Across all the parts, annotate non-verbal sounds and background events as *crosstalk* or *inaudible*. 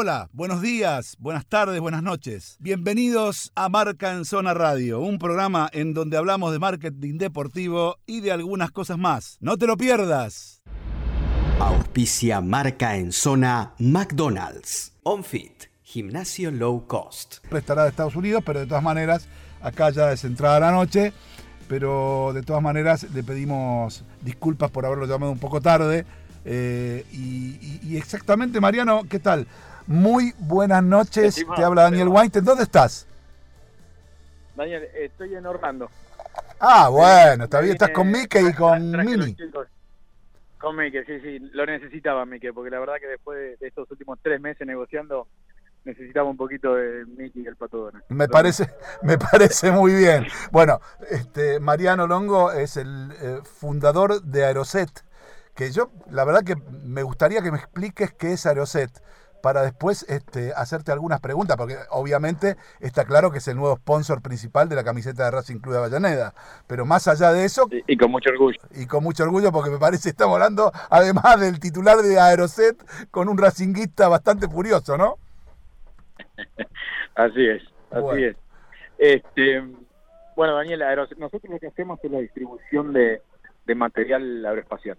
Hola, buenos días, buenas tardes, buenas noches. Bienvenidos a Marca en Zona Radio, un programa en donde hablamos de marketing deportivo y de algunas cosas más. No te lo pierdas. Auspicia Marca en Zona McDonald's. OnFit, gimnasio low cost. Estará de Estados Unidos, pero de todas maneras, acá ya es entrada la noche. Pero de todas maneras le pedimos disculpas por haberlo llamado un poco tarde. Eh, y, y exactamente, Mariano, ¿qué tal? Muy buenas noches, te habla Daniel Weinstein. ¿Dónde estás? Daniel, estoy en Orlando. Ah, bueno, está bien, estás con Mike y con Mini. Con Mike, sí, sí, lo necesitaba Mike, porque la verdad que después de estos últimos tres meses negociando, necesitaba un poquito de Miki y el Pato Me parece, *laughs* me parece muy bien. Bueno, este, Mariano Longo es el eh, fundador de Aeroset, que yo, la verdad que me gustaría que me expliques qué es Aeroset para después este, hacerte algunas preguntas, porque obviamente está claro que es el nuevo sponsor principal de la camiseta de Racing Club de Avellaneda. Pero más allá de eso... Y, con mucho orgullo. Y con mucho orgullo, porque me parece que estamos hablando, además del titular de Aeroset, con un racinguista bastante furioso, ¿no? *laughs* así es, así es. Este, bueno, Daniel, Aeroset, nosotros lo que hacemos es la distribución de, de material aeroespacial.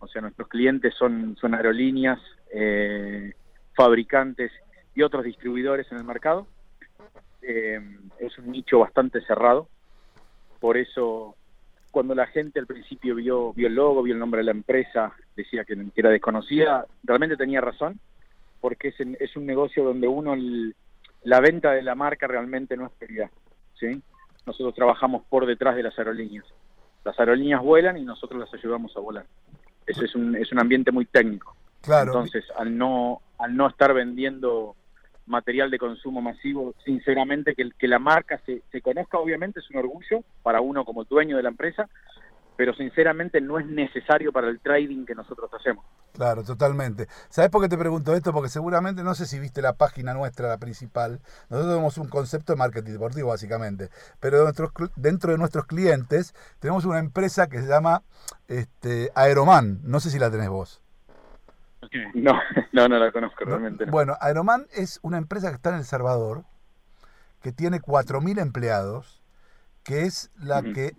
O sea, nuestros clientes son, son aerolíneas, eh, fabricantes y otros distribuidores en el mercado. Eh, es un nicho bastante cerrado, por eso cuando la gente al principio vio, vio el logo, vio el nombre de la empresa, decía que, era desconocida, realmente tenía razón, porque es, es un negocio donde uno, la venta de la marca realmente no es prioridad. ¿sí? Nosotros trabajamos por detrás de las aerolíneas. Las aerolíneas vuelan y nosotros las ayudamos a volar. Ese es un, es un ambiente muy técnico. Claro. Entonces, al no, al no estar vendiendo material de consumo masivo, sinceramente que, que la marca se, se conozca obviamente es un orgullo para uno como dueño de la empresa, pero sinceramente no es necesario para el trading que nosotros hacemos. Claro, totalmente. ¿Sabes por qué te pregunto esto? Porque seguramente, no sé si viste la página nuestra, la principal, nosotros tenemos un concepto de marketing deportivo básicamente, pero dentro de nuestros clientes tenemos una empresa que se llama este, Aeroman, no sé si la tenés vos. No, *laughs* no, no la conozco realmente. Bueno, Aeroman es una empresa que está en El Salvador, que tiene 4.000 empleados, que es la que,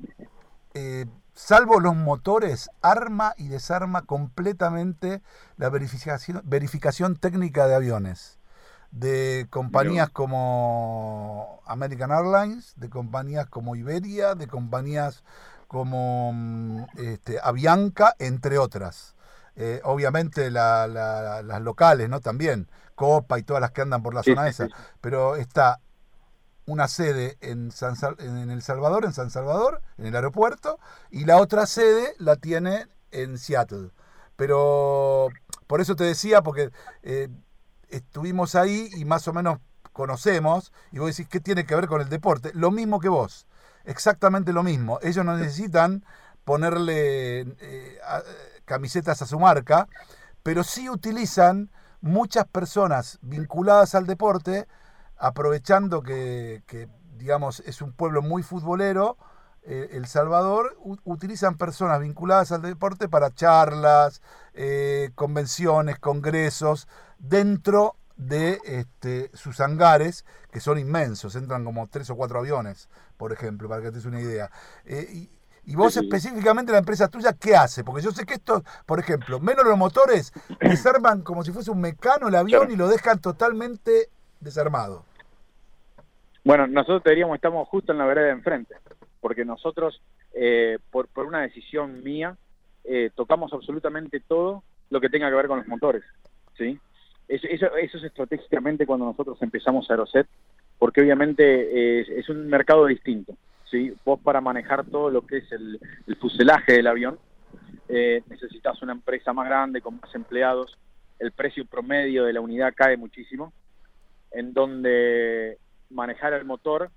eh, salvo los motores, arma y desarma completamente la verificación, verificación técnica de aviones. De compañías como American Airlines, de compañías como Iberia, de compañías como mm, este, Avianca, entre otras. Eh, obviamente las locales, ¿no? También, Copa y todas las que andan por la zona esa, pero está una sede en, en El Salvador, en San Salvador, en el aeropuerto, y la otra sede la tiene en Seattle. Pero por eso te decía, porque eh, estuvimos ahí y más o menos conocemos, y vos decís, ¿qué tiene que ver con el deporte? Lo mismo que vos, exactamente lo mismo. Ellos no necesitan ponerle... Eh, camisetas a su marca, pero sí utilizan muchas personas vinculadas al deporte, aprovechando que, digamos, es un pueblo muy futbolero, eh, El Salvador, utilizan personas vinculadas al deporte para charlas, eh, convenciones, congresos, dentro de este, sus hangares, que son inmensos, entran como tres o cuatro aviones, por ejemplo, para que te des una idea. Eh, vos específicamente la empresa tuya, ¿qué hace? Porque yo sé que esto, por ejemplo, menos los motores, *clears throat* desarman como si fuese un mecano el avión y lo dejan totalmente desarmado. Bueno, nosotros te diríamos, estamos justo en la vereda de enfrente, porque nosotros, eh, por, por una decisión mía, eh, tocamos absolutamente todo lo que tenga que ver con los motores, ¿sí? Eso, eso, eso es estratégicamente cuando nosotros empezamos Aeroset, porque obviamente es, es un mercado distinto. ¿Sí? Vos para manejar todo lo que es el, fuselaje del avión, eh, necesitas una empresa más grande, con más empleados, el precio promedio de la unidad cae muchísimo, en donde manejar el motor,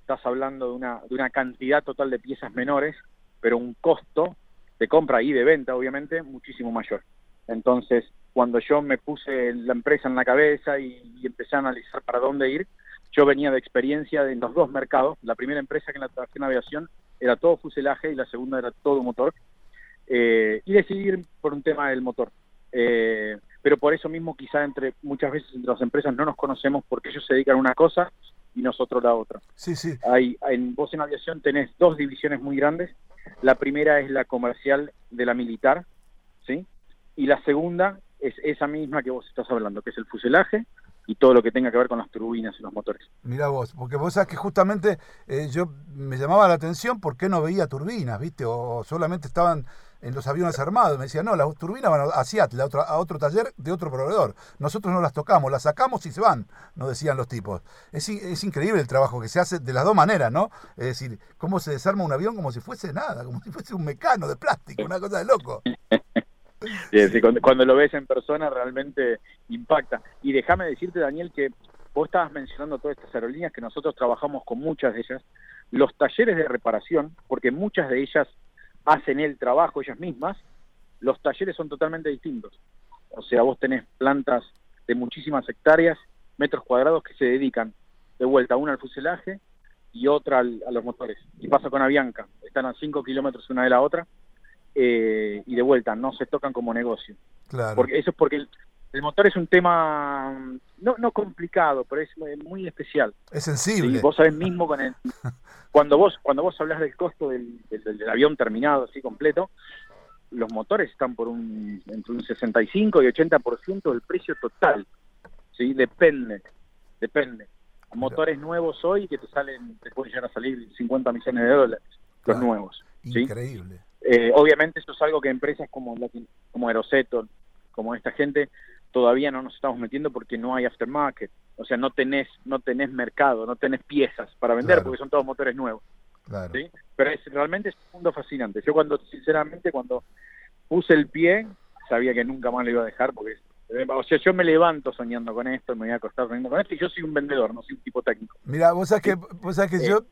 estás hablando de una, de una cantidad total de piezas menores, pero un costo de compra y de venta, obviamente, muchísimo mayor. Entonces, cuando yo me puse la empresa en la cabeza y empecé a analizar para dónde ir, yo venía de experiencia en los dos mercados. La primera empresa que la trabajé en aviación era todo fuselaje y la segunda era todo motor. Eh, y decidí ir por un tema del motor. Eh, pero por eso mismo quizá entre muchas veces entre las empresas no nos conocemos porque ellos se dedican a una cosa y nosotros la otra. Sí, sí. Hay, en vos en aviación tenés dos divisiones muy grandes. La primera es la comercial de la militar, ¿sí? Y la segunda es esa misma que vos estás hablando, que es el fuselaje y todo lo que tenga que ver con las turbinas y los motores. Mira vos, porque vos sabés que justamente eh, yo me llamaba la atención por qué no veía turbinas, ¿viste? O, solamente estaban en los aviones armados. Me decían, no, las turbinas van a Seattle, a otro, a otro taller de otro proveedor. Nosotros no las tocamos, las sacamos y se van, nos decían los tipos. Es, es increíble el trabajo que se hace de las dos maneras, ¿no? Es decir, cómo se desarma un avión como si fuese nada, como si fuese un mecano de plástico, una cosa de loco. *laughs* *laughs* cuando, lo ves en persona realmente impacta. Y déjame decirte, Daniel, que vos estabas mencionando todas estas aerolíneas, que nosotros trabajamos con muchas de ellas. Los talleres de reparación, porque muchas de ellas hacen el trabajo ellas mismas, los talleres son totalmente distintos. O sea, vos tenés plantas de muchísimas hectáreas, metros cuadrados que se dedican de vuelta, una al fuselaje y otra a los motores. Y pasa con Avianca, están a 5 kilómetros una de la otra, eh, y de vuelta, no se tocan como negocio. Claro. Porque eso es porque el, motor es un tema no, no complicado, pero es muy especial. Es sensible. vos sabés mismo con el, *laughs* cuando vos cuando vos hablas del costo del, del, avión terminado así completo, los motores están por un entre un 65 y 80% del precio total. Sí, depende, depende. Motores nuevos hoy que te salen, te pueden llegar a salir 50 millones de dólares, los nuevos. Increíble. Eh, obviamente eso es algo que empresas como, como Aeroseto, como esta gente, todavía no nos estamos metiendo porque no hay aftermarket. O sea, no tenés, no tenés mercado, no tenés piezas para vender porque son todos motores nuevos. ¿sí? Pero es, realmente es un mundo fascinante. Yo cuando, sinceramente, cuando puse el pie, sabía que nunca más lo iba a dejar porque o sea, yo me levanto soñando con esto, me voy a acostar soñando con esto, y yo soy un vendedor, no soy un tipo técnico. Mira, vos sabés que, vos sabés que eh, yo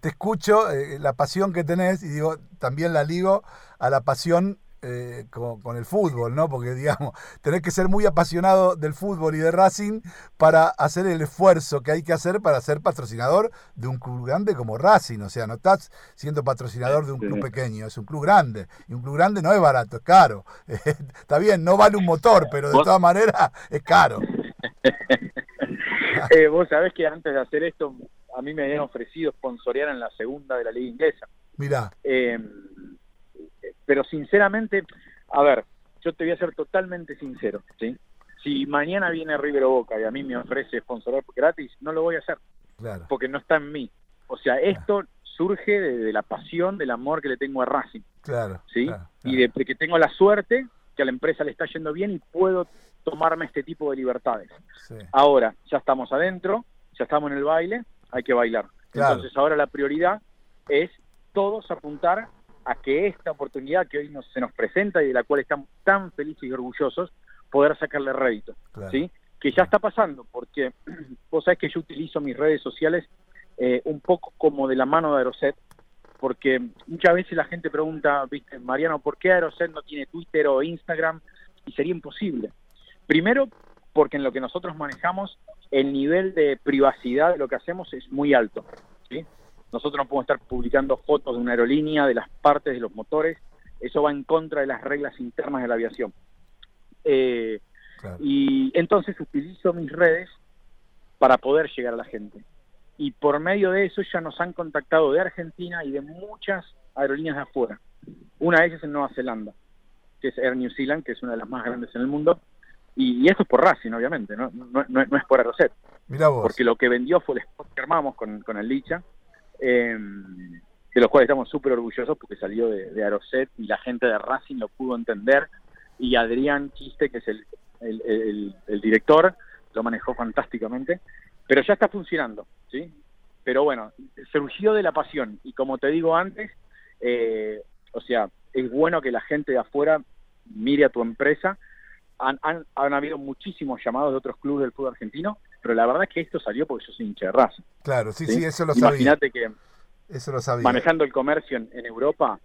te escucho eh, la pasión que tenés y digo, también la ligo a la pasión eh, con, el fútbol, ¿no? Porque, *laughs* digamos, tenés que ser muy apasionado del fútbol y de Racing para hacer el esfuerzo que hay que hacer para ser patrocinador de un club grande como Racing. O sea, no estás siendo patrocinador de un club pequeño, es un club grande. Y un club grande no es barato, es caro. *laughs* está bien, no vale un motor, pero de todas maneras es caro. *laughs* Eh, vos sabés que antes de hacer esto a mí me habían ofrecido sponsorear en la segunda de la liga inglesa. Mira. Eh, pero sinceramente, a ver, yo te voy a ser totalmente sincero, ¿sí? Si mañana viene River Boca y a mí me ofrece sponsorar gratis, no lo voy a hacer. Claro. Porque no está en mí. O sea, esto surge de, la pasión, del amor que le tengo a Racing. Claro. ¿Sí? Y de, que tengo la suerte que a la empresa le está yendo bien y puedo tomarme este tipo de libertades. Ahora, ya estamos adentro, ya estamos en el baile, hay que bailar. Entonces ahora la prioridad es todos apuntar a que esta oportunidad que hoy nos, se nos presenta y de la cual estamos tan felices y orgullosos, poder sacarle rédito, ¿sí? Que ya está pasando, porque *clears throat* vos sabés que yo utilizo mis redes sociales eh, un poco como de la mano de Aeroset, porque muchas veces la gente pregunta, viste, Mariano, ¿por qué Aeroset no tiene Twitter o Instagram? Y sería imposible. Primero, porque en lo que nosotros manejamos el nivel de privacidad de lo que hacemos es muy alto. ¿sí? Nosotros no podemos estar publicando fotos de una aerolínea, de las partes de los motores, eso va en contra de las reglas internas de la aviación. Eh, y entonces utilizo mis redes para poder llegar a la gente. Y por medio de eso ya nos han contactado de Argentina y de muchas aerolíneas de afuera. Una de ellas en Nueva Zelanda, que es Air New Zealand, que es una de las más grandes en el mundo, y, esto es por Racing, obviamente, no, no, no, es por Aeroset. Porque lo que vendió fue el spot que armamos con, con el Licha, eh, de los cuales estamos súper orgullosos porque salió de, de, Aeroset y la gente de Racing lo pudo entender. Y Adrián Chiste, que es el, el, el, director, lo manejó fantásticamente. Pero ya está funcionando, ¿sí? Pero bueno, surgió de la pasión. Y como te digo antes, eh, o sea, es bueno que la gente de afuera mire a tu empresa han, han, habido muchísimos llamados de otros clubes del fútbol argentino, pero la verdad es que esto salió porque yo soy hincha de Racing. Claro, sí, sí, eso lo sabía. Imagínate que eso lo sabía. manejando el comercio en, Europa,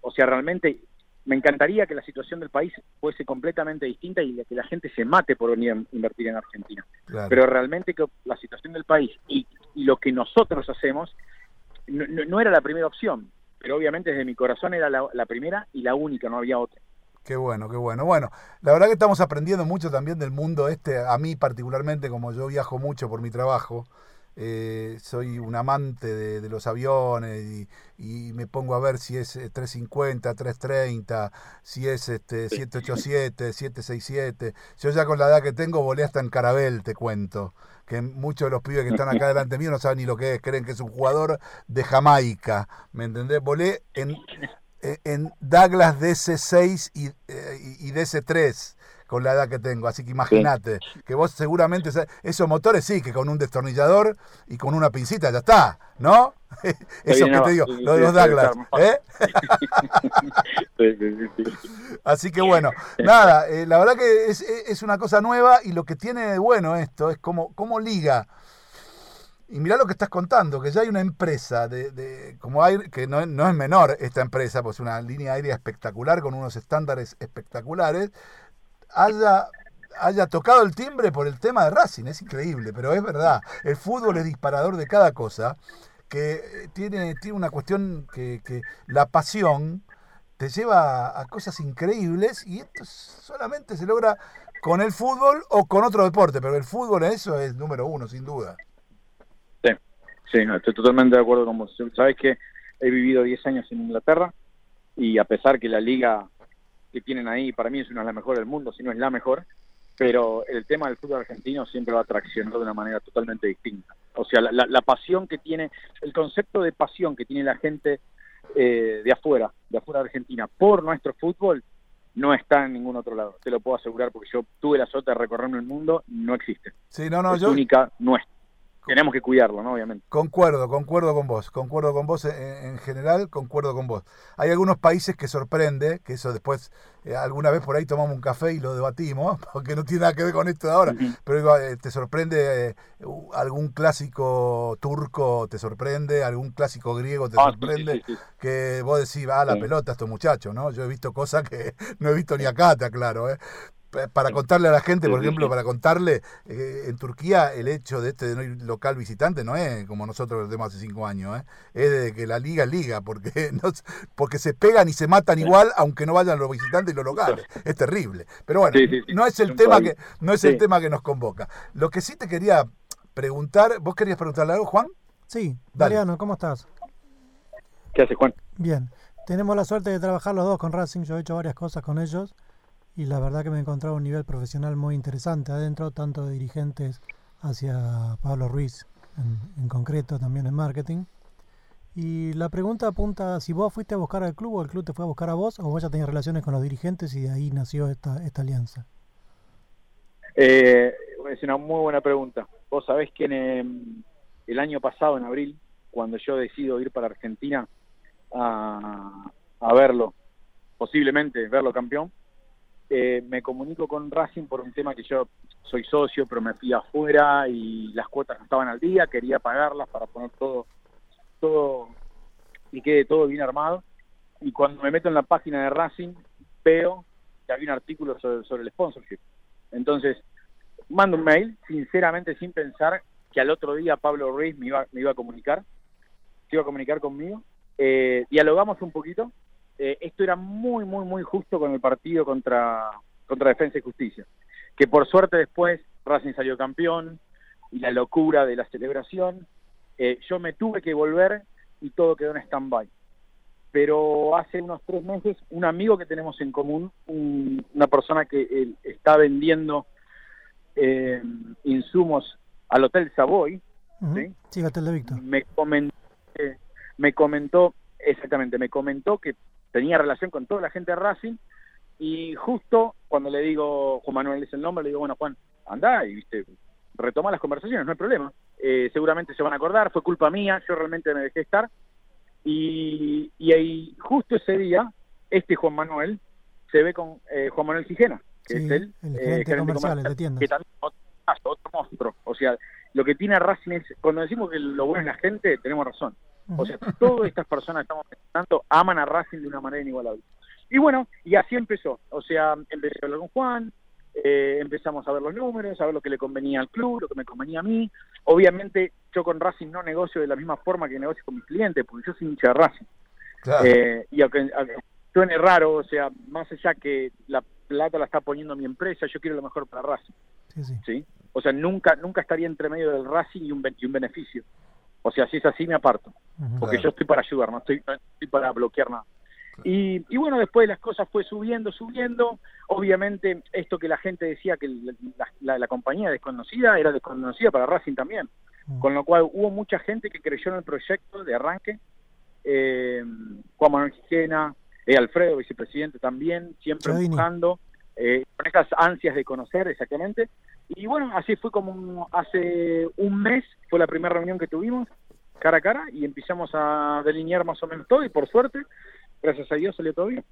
o sea, realmente me encantaría que la situación del país fuese completamente distinta y que la gente se mate por venir a invertir en Argentina. Pero realmente que la situación del país y, lo que nosotros hacemos no, era la primera opción, pero obviamente desde mi corazón era la primera y la única, no había otra. Qué bueno, qué bueno. Bueno, la verdad que estamos aprendiendo mucho también del mundo este, a mí particularmente, como yo viajo mucho por mi trabajo, eh, soy un amante de, los aviones y, me pongo a ver si es 350, eh, 330, si es este 787, 767. Yo ya con la edad que tengo volé hasta en Carabel, te cuento. Que muchos de los pibes que están acá *laughs* delante mío no saben ni lo que es, creen que es un jugador de Jamaica. ¿Me entendés? Volé en, en Douglas DC6 y, eh, y DC3 con la edad que tengo. Así que imagínate, que vos seguramente, esos motores sí, que con un destornillador y con una pincita ya está, ¿no? *laughs* Eso que te digo, lo de los Douglas. ¿eh? *laughs* Así que bueno, nada, eh, la verdad que es, una cosa nueva y lo que tiene de bueno esto es como, como liga. Y mirá lo que estás contando, que ya hay una empresa de, de como hay, que no, no, es menor esta empresa, pues una línea aérea espectacular con unos estándares espectaculares, haya, haya tocado el timbre por el tema de Racing. Es increíble, pero es verdad. El fútbol es disparador de cada cosa, que tiene, tiene una cuestión que, que la pasión te lleva a cosas increíbles y esto solamente se logra con el fútbol o con otro deporte, pero el fútbol en eso es número uno, sin duda. Sí, estoy totalmente de acuerdo con vos. Sabes que he vivido 10 años en Inglaterra y a pesar que la liga que tienen ahí, para mí es una de las mejores del mundo, si no es la mejor, pero el tema del fútbol argentino siempre va a traccionar de una manera totalmente distinta. O sea, la, pasión que tiene, el concepto de pasión que tiene la gente eh, de afuera, de afuera de Argentina, por nuestro fútbol, no está en ningún otro lado. Te lo puedo asegurar porque yo tuve la suerte de recorrerme el mundo, no existe. Sí, no, no, es única nuestra tenemos que cuidarlo, ¿no? Obviamente. Concuerdo, concuerdo con vos, concuerdo con vos en, general, concuerdo con vos. Hay algunos países que sorprende, que eso después, eh, alguna vez por ahí tomamos un café y lo debatimos, *laughs* porque no tiene nada que ver con esto de ahora, pero eh, te sorprende eh, algún clásico turco, te sorprende, algún clásico griego te ah, sorprende, que vos decís, ah, la pelota estos muchachos, ¿no? Yo he visto cosas que *laughs* no he visto ni acá, te aclaro, ¿eh? Para contarle a la gente, por ejemplo, para contarle, eh, en Turquía el hecho de este local visitante no es como nosotros lo tenemos hace cinco años, ¿eh? es de que la liga es liga, porque, *laughs* no, porque se pegan y se matan igual aunque no vayan los visitantes y los locales. Es terrible. Pero bueno, no es el tema que no es el tema que nos convoca. Lo que sí te quería preguntar, ¿vos querías preguntarle algo, Juan? Sí, Mariano, ¿cómo estás? ¿Qué hace Juan? Bien. Tenemos la suerte de trabajar los dos con Racing, yo he hecho varias cosas con ellos y la verdad que me he encontrado un nivel profesional muy interesante adentro, tanto de dirigentes hacia Pablo Ruiz en, concreto, también en marketing. Y la pregunta apunta si vos fuiste a buscar al club o el club te fue a buscar a vos o vos ya tenías relaciones con los dirigentes y de ahí nació esta, esta alianza. Eh, es una muy buena pregunta. Vos sabés que en, el año pasado, en abril, cuando yo decido ir para Argentina a, a verlo, posiblemente verlo campeón, eh, me comunico con Racing por un tema que yo soy socio, pero me fui afuera y las cuotas no estaban al día, quería pagarlas para poner todo, todo y quede todo bien armado. Y cuando me meto en la página de Racing, veo que había un artículo sobre, el sponsorship. Entonces, mando un mail, sinceramente sin pensar que al otro día Pablo Ruiz me iba, me iba a comunicar, se iba a comunicar conmigo. Eh, dialogamos un poquito eh, esto era muy, muy, muy justo con el partido contra, contra Defensa y Justicia. Que por suerte después Racing salió campeón y la locura de la celebración. Eh, yo me tuve que volver y todo quedó en stand-by. Pero hace unos tres meses, un amigo que tenemos en común, una persona que eh, está vendiendo insumos al Hotel Savoy, ¿sí? Hotel de Víctor. Me comentó, me comentó, exactamente, me comentó que tenía relación con toda la gente de Racing y justo cuando le digo, Juan Manuel es el nombre, le digo, bueno, Juan, anda y viste, retoma las conversaciones, no hay problema. Eh, seguramente se van a acordar, fue culpa mía, yo realmente me dejé estar. Y, y ahí, justo ese día, este Juan Manuel se ve con eh, Juan Manuel Sigena, que es el, eh, gerente comercial de tiendas. Que también otro, otro monstruo. O sea, lo que tiene Racing es, cuando decimos que lo bueno es la gente, tenemos razón. O sea, todas estas personas que estamos pensando aman a Racing de una manera inigualable. Y bueno, y así empezó. O sea, empecé a hablar con Juan, eh, empezamos a ver los números, a ver lo que le convenía al club, lo que me convenía a mí. Obviamente, yo con Racing no negocio de la misma forma que negocio con mis clientes, porque yo soy hincha de Racing. Eh, y aunque, suene raro, o sea, más allá que la plata la está poniendo mi empresa, yo quiero lo mejor para Racing. Sí, sí. ¿sí? O sea, nunca nunca estaría entre medio del Racing y un, y un beneficio. O sea, si es así, me aparto. Porque Claro. yo estoy para ayudar, no estoy, no estoy para bloquear nada. Y, y bueno, después las cosas fue subiendo, subiendo. Obviamente, esto que la gente decía que la, la- la compañía desconocida era desconocida para Racing también. Mm. Con lo cual hubo mucha gente que creyó en el proyecto de arranque. Eh, Juan Manuel Gijena, eh, Alfredo, vicepresidente también, siempre Chodini. empujando, eh, con esas ansias de conocer exactamente. Y bueno, así fue como hace un mes, fue la primera reunión que tuvimos, cara a cara, y empezamos a delinear más o menos todo, y por suerte, gracias a Dios salió todo bien.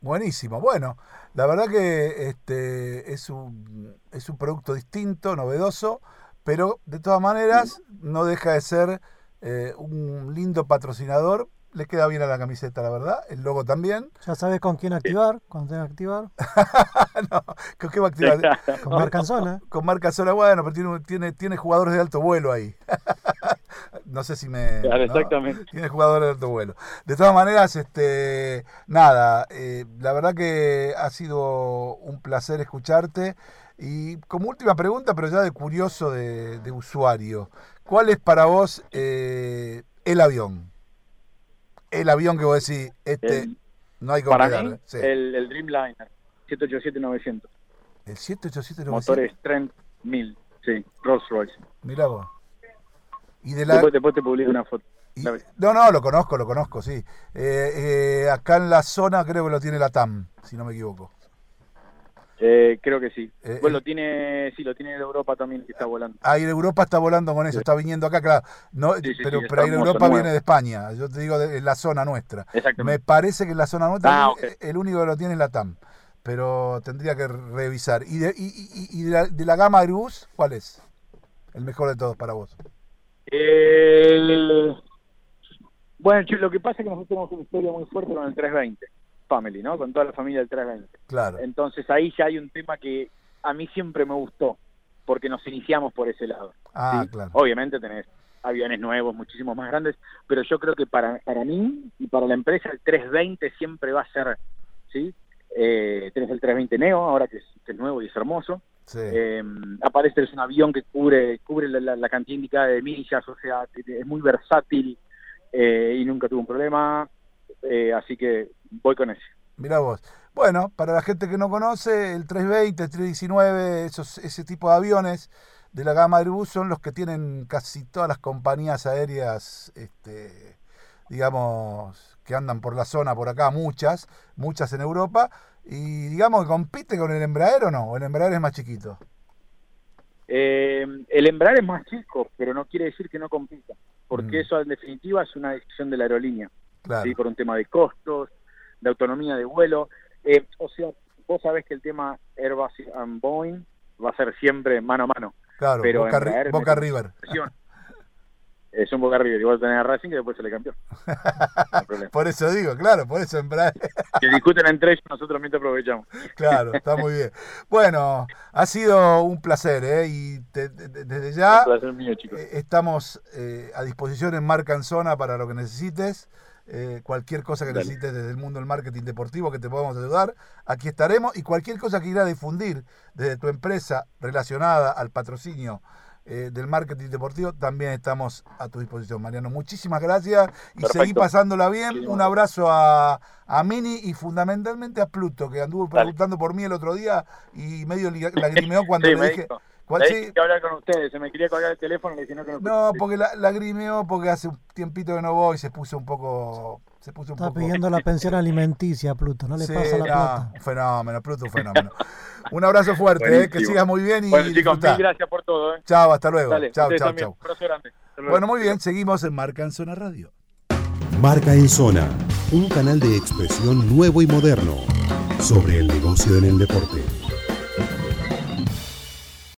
Buenísimo. Bueno, la verdad que este es un, es un producto distinto, novedoso, pero de todas maneras no deja de ser eh, un lindo patrocinador. Le queda bien a la camiseta, la verdad. El logo también. Ya sabes con quién activar, cuando tengas que activar. *laughs* no, ¿con qué va a activar? Con Marcanzona. Con marca sola, bueno, pero tiene, tiene, tiene jugadores de alto vuelo ahí. *laughs* no sé si me. Claro, ¿no? exactamente. Tiene jugadores de alto vuelo. De todas maneras, este, nada, eh, la verdad que ha sido un placer escucharte. Y como última pregunta, pero ya de curioso de, de usuario, ¿cuál es para vos eh, el avión? El avión que vos decís, este, El- no hay como para mí, Sí. el, el Dreamliner 787-900, El 787 motores Trent 1000, sí, Rolls Royce. Mirá vos. Y de la, Después, después te publico una foto. y- no, no, lo conozco, lo conozco, sí. Eh, eh, acá en la zona creo que lo tiene la TAM, si no me equivoco. Eh, creo que sí. Eh, bueno, el- lo tiene, sí, lo tiene de Europa también que está volando. Ahí en Europa está volando con eso, está viniendo acá, claro. No, Sí, sí, pero, sí, pero hermoso, Europa nuevo. viene de España. Yo te digo, de, la zona nuestra. Me parece que en la zona nuestra Ah, el- único que lo tiene es la TAM. Pero tendría que revisar. ¿Y de, y, y- y de, la, de la gama Airbus, cuál es? El mejor de todos para vos. El- Bueno, lo que pasa es que nosotros tenemos una historia muy fuerte con el 320 Family, ¿no? Con toda la familia del 320. Claro. Entonces ahí ya hay un tema que a mí siempre me gustó, porque nos iniciamos por ese lado. Ah, ¿sí? claro. Obviamente tenés aviones nuevos, muchísimos más grandes, pero yo creo que para, para mí y para la empresa el 320 siempre va a ser, ¿sí? Eh, tenés el 320 Neo, ahora que es, que es nuevo y es hermoso. Sí. Eh, aparte es un avión que cubre cubre la, la- la cantidad indicada de millas, o sea, es muy versátil eh, y nunca tuvo un problema, eh, así que voy con ese. Mirá vos. Bueno, para la gente que no conoce, el 320, el 319, esos, ese tipo de aviones de la gama Airbus son los que tienen casi todas las compañías aéreas, este, digamos, que andan por la zona, por acá, muchas, muchas en Europa, y digamos que compite con el Embraer o no, o el Embraer es más chiquito. Eh, el Embraer es más chico, pero no quiere decir que no compita, porque Mm. eso en definitiva es una decisión de la aerolínea, Claro. ¿sí? por un tema de costos, de autonomía de vuelo. Eh, o sea, vos sabés que el tema Airbus y Boeing va a ser siempre mano a mano. Claro, pero Boca, Embraer Boca River. Es un Boca River, igual tenés a Racing que después se le cambió. *laughs* No. Por eso digo, claro, por eso Embraer. *laughs* Que discuten entre ellos, nosotros mientras aprovechamos. Claro, está muy bien. Bueno, ha sido un placer, ¿eh? Y te- te- te- desde ya Un placer mío, chicos. eh, estamos eh, a disposición en Marca en Zona para lo que necesites. Eh, cualquier cosa que Dale. necesites desde el mundo del marketing deportivo que te podamos ayudar, aquí estaremos. Y cualquier cosa que quieras difundir desde tu empresa relacionada al patrocinio eh, del marketing deportivo, también estamos a tu disposición, Mariano. Muchísimas gracias y Perfecto. seguí pasándola bien. Muchísimas Un abrazo a, a Mini y fundamentalmente a Pluto, que anduvo Dale. preguntando por mí el otro día y medio *laughs* lagrimeó cuando Sí, le dije. dijo. ¿Cuál- sí? que hablar con ustedes, se me quería colgar el teléfono y le dije no que no. No, porque la, lagrimeó porque hace un tiempito que no voy y se puso un poco. Se puso un Está poco. pidiendo la pensión alimenticia Pluto, no le Sí, pasa la no, plata. un fenómeno, Pluto, un fenómeno. un abrazo fuerte, eh, que sigas muy bien y Bueno, chicos, mil gracias por todo. ¿eh? Chao, hasta luego. Dale, chao, chao, chao. Un abrazo grande. Hasta luego. Bueno, muy bien, seguimos en Marca en Zona Radio. Marca en Zona, un canal de expresión nuevo y moderno sobre el negocio en el deporte.